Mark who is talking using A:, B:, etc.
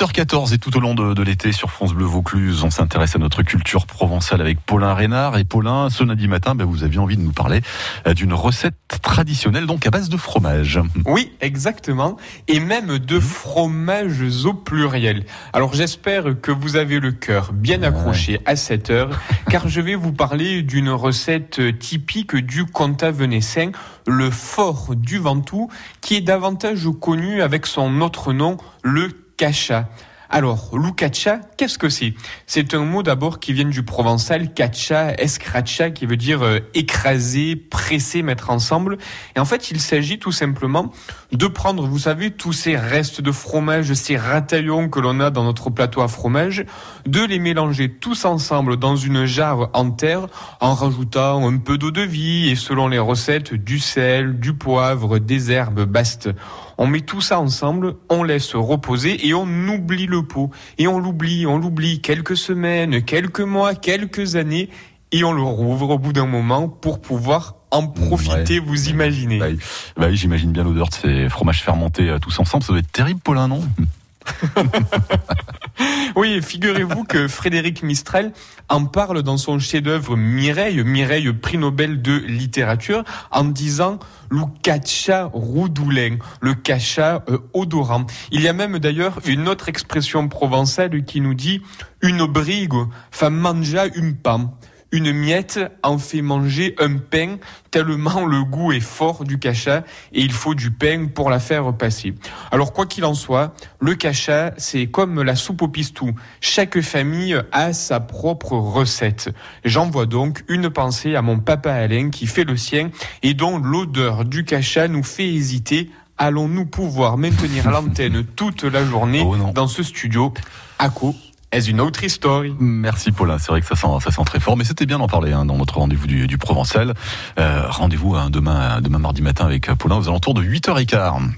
A: 8h14 et tout au long de, l'été sur France Bleu Vaucluse, on s'intéresse à notre culture provençale avec Paulin Reynard. Et Paulin, ce lundi matin, ben, vous aviez envie de nous parler euh, d'une recette traditionnelle, donc à base de fromage.
B: Oui, exactement. Et même de mmh. fromages au pluriel. Alors j'espère que vous avez le cœur bien accroché à cette heure, car je vais vous parler d'une recette typique du comtat venessin, le fort du Ventoux, qui est davantage connu avec son autre nom, le cacha. Alors, Lucacha, qu'est-ce que c'est? C'est un mot d'abord qui vient du provençal cacha, escracha, qui veut dire euh, écraser, presser, mettre ensemble. Et en fait, il s'agit tout simplement de prendre, vous savez, tous ces restes de fromage, ces rataillons que l'on a dans notre plateau à fromage, de les mélanger tous ensemble dans une jarre en terre, en rajoutant un peu d'eau de vie et selon les recettes, du sel, du poivre, des herbes bastes. On met tout ça ensemble, on laisse reposer et on oublie le pot. Et on l'oublie, on l'oublie quelques semaines, quelques mois, quelques années et on le rouvre au bout d'un moment pour pouvoir en profiter, vous imaginez.
A: Bah, bah oui, j'imagine bien l'odeur de ces fromages fermentés euh, tous ensemble. Ça doit être terrible, Paulin, non?
B: oui, figurez-vous que Frédéric Mistral en parle dans son chef-d'œuvre Mireille, Mireille prix Nobel de littérature, en disant le cacha roudoulin, le cacha euh, odorant. Il y a même d'ailleurs une autre expression provençale qui nous dit une brigue, fa manja une pan une miette en fait manger un pain tellement le goût est fort du cacha et il faut du pain pour la faire passer. Alors quoi qu'il en soit, le cacha c'est comme la soupe au pistou. Chaque famille a sa propre recette. J'envoie donc une pensée à mon papa Alain qui fait le sien et dont l'odeur du cacha nous fait hésiter allons-nous pouvoir maintenir l'antenne toute la journée oh dans ce studio? À quoi est une autre histoire.
A: Merci Paulin, c'est vrai que ça sent, ça sent très fort, mais c'était bien d'en parler hein, dans notre rendez-vous du, du Provençal. Euh, rendez-vous hein, demain, demain mardi matin avec Paulin aux alentours de 8h15.